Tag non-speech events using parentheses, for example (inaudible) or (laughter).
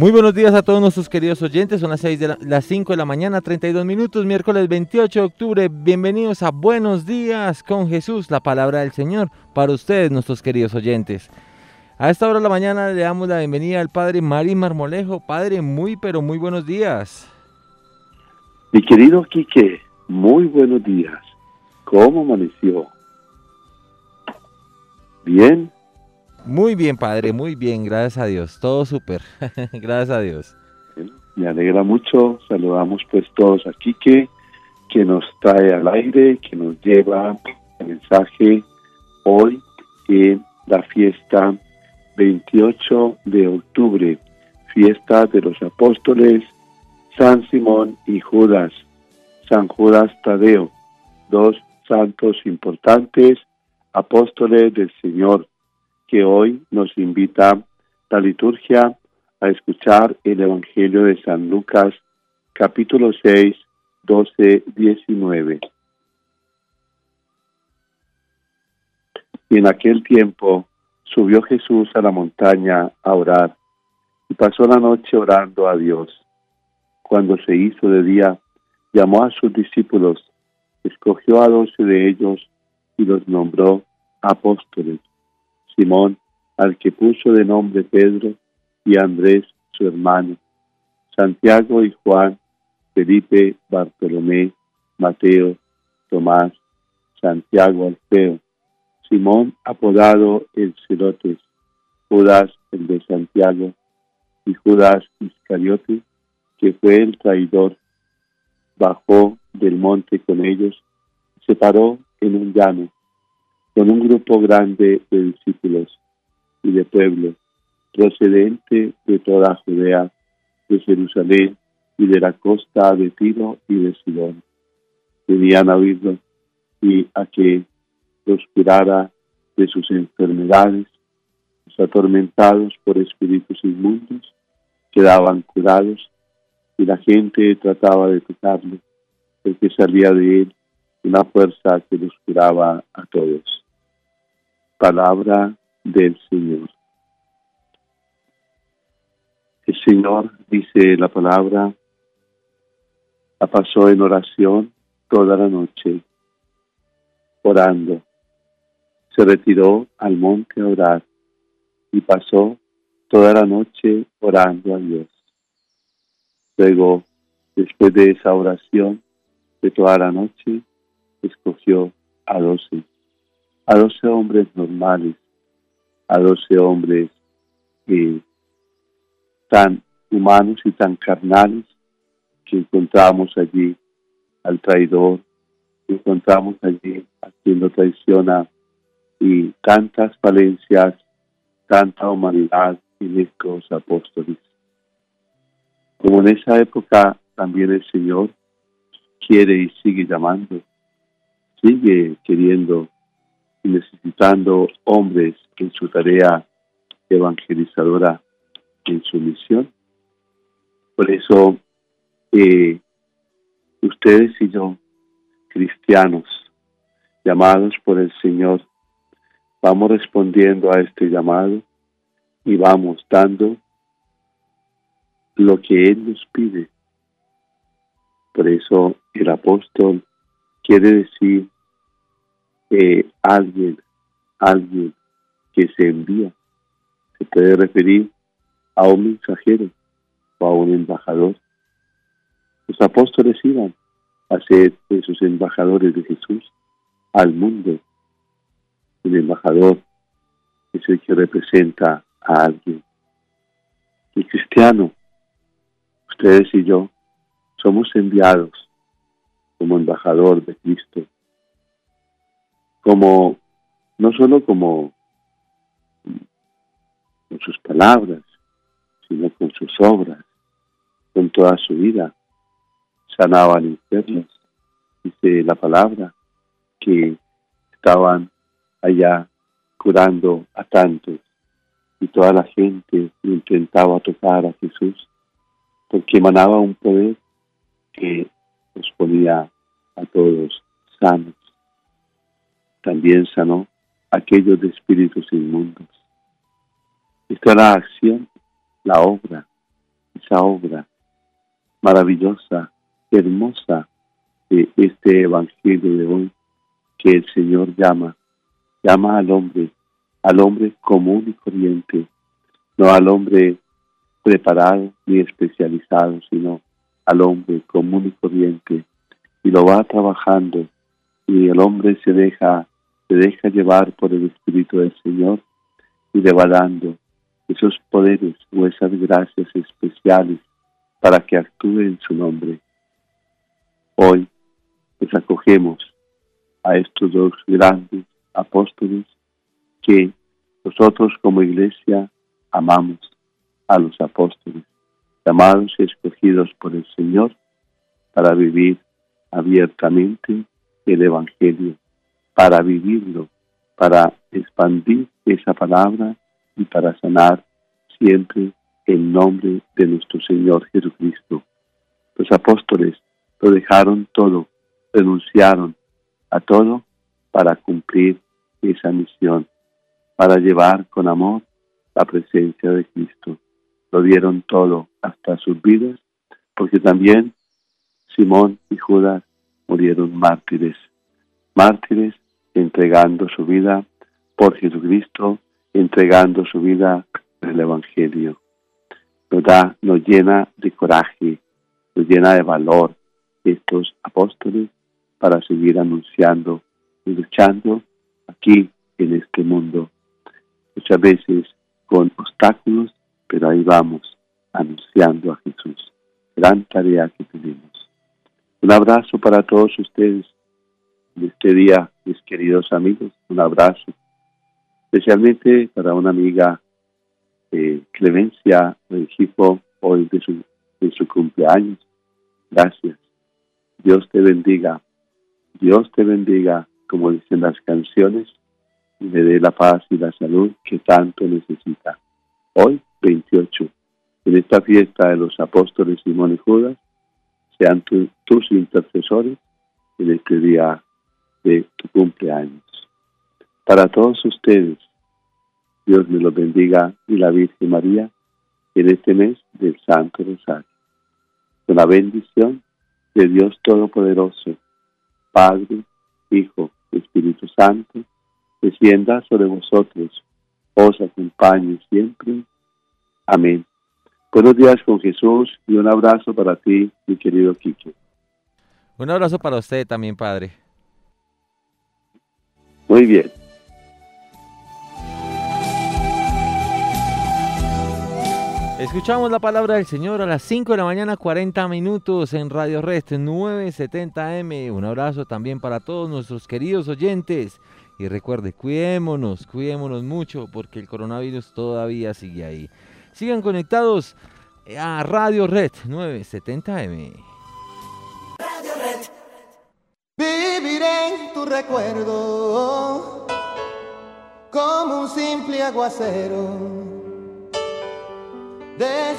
Muy buenos días a todos nuestros queridos oyentes. Son las, 6 de la- las 5 de la mañana, 32 minutos, miércoles 28 de octubre. Bienvenidos a Buenos Días con Jesús, la palabra del Señor, para ustedes, nuestros queridos oyentes. A esta hora de la mañana le damos la bienvenida al Padre Mari Marmolejo. Padre, muy, pero muy buenos días. Mi querido Quique, muy buenos días. ¿Cómo amaneció? ¿Bien? Muy bien, Padre, muy bien, gracias a Dios. Todo súper, (laughs) gracias a Dios. Me alegra mucho. Saludamos pues todos a Quique, que nos trae al aire, que nos lleva el mensaje hoy en la fiesta 28 de octubre, fiesta de los apóstoles San Simón y Judas, San Judas Tadeo, dos santos importantes, apóstoles del Señor, que hoy nos invita la liturgia a escuchar el Evangelio de San Lucas, capítulo 6, 12, 19. Y en aquel tiempo subió Jesús a la montaña a orar y pasó la noche orando a Dios. Cuando se hizo de día, llamó a sus discípulos, escogió a doce de ellos y los nombró apóstoles. Simón, al que puso de nombre Pedro, y Andrés, su hermano, Santiago y Juan, Felipe, Bartolomé, Mateo, Tomás, Santiago Alfeo, Simón, apodado el Celotes, Judas, el de Santiago, y Judas Iscariote, que fue el traidor, bajó del monte con ellos, se paró en un llano, con un grupo grande de discípulos y de pueblo, procedente de toda Judea, de Jerusalén y de la costa de Tiro y de Sidón. Venían a oírlo y a que los curara de sus enfermedades, los atormentados por espíritus inmundos, quedaban curados y la gente trataba de tocarlo, porque salía de él una fuerza que los curaba a todos. Palabra del Señor. El Señor, dice la palabra, la pasó en oración toda la noche, orando. Se retiró al monte a orar y pasó toda la noche orando a Dios. Luego, después de esa oración de toda la noche, escogió a doce, a doce hombres normales, a doce hombres eh, tan humanos y tan carnales que encontramos allí al traidor, que encontramos allí a quien lo traiciona y tantas falencias, tanta humanidad en estos apóstoles. Como en esa época también el Señor quiere y sigue llamando, sigue queriendo y necesitando hombres en su tarea evangelizadora, en su misión. Por eso, eh, ustedes y yo, cristianos, llamados por el Señor, vamos respondiendo a este llamado y vamos dando lo que Él nos pide. Por eso el apóstol quiere decir eh, alguien, alguien que se envía. Se puede referir a un mensajero o a un embajador. Los apóstoles iban a ser esos embajadores de Jesús al mundo. El embajador es el que representa a alguien. El cristiano, ustedes y yo, somos enviados como embajador de Cristo, como no solo como con sus palabras, sino con sus obras, con toda su vida. Sanaban enfermos, dice la palabra, que estaban allá curando a tantos y toda la gente intentaba tocar a Jesús porque emanaba un poder que los ponía a todos sanos. También sanó a aquellos de espíritus inmundos. Esta es la acción, la obra esa obra maravillosa, hermosa de este Evangelio de hoy que el Señor llama, llama al hombre, al hombre común y corriente, no al hombre preparado ni especializado, sino al hombre común y corriente, y lo va trabajando, y el hombre se deja, se deja llevar por el Espíritu del Señor, y le va dando esos poderes o esas gracias especiales para que actúe en su nombre. Hoy les acogemos a estos dos grandes apóstoles que nosotros como iglesia amamos a los apóstoles, llamados y escogidos por el Señor para vivir abiertamente el Evangelio, para vivirlo, para expandir esa palabra y para sanar siempre el nombre de nuestro Señor Jesucristo. Los apóstoles lo dejaron todo, renunciaron a todo para cumplir esa misión, para llevar con amor la presencia de Cristo. Dieron todo hasta sus vidas, porque también Simón y Judas murieron mártires, mártires entregando su vida por Jesucristo, entregando su vida en el Evangelio. Nos da, nos llena de coraje, nos llena de valor estos apóstoles para seguir anunciando y luchando aquí en este mundo. Muchas veces con obstáculos, pero ahí vamos anunciando a Jesús. Gran tarea que tenemos. Un abrazo para todos ustedes en este día, mis queridos amigos. Un abrazo. Especialmente para una amiga, eh, Clemencia equipo hoy de su, de su cumpleaños. Gracias. Dios te bendiga Dios te bendiga, como dicen las canciones, y le dé la paz y la salud que tanto necesita. Hoy, 28, en esta fiesta de los apóstoles Simón y Judas, sean tus intercesores en este día de tu cumpleaños. Para todos ustedes, Dios me los bendiga y la Virgen María en este mes del Santo Rosario. Con la bendición de Dios Todopoderoso, Padre, Hijo, Espíritu Santo, descienda sobre vosotros, os acompañe siempre. Amén. Buenos días con Jesús y un abrazo para ti, mi querido Quique. Un abrazo para usted también, Padre. Muy bien. Escuchamos la palabra del Señor a las 5 de la mañana, 40 minutos en Radio Rest 970M. Un abrazo también para todos nuestros queridos oyentes. Y recuerde, cuidémonos, cuidémonos mucho porque el coronavirus todavía sigue ahí. Sigan conectados a Radio Red 970M. Radio Red. Viviré en tu recuerdo como un simple aguacero de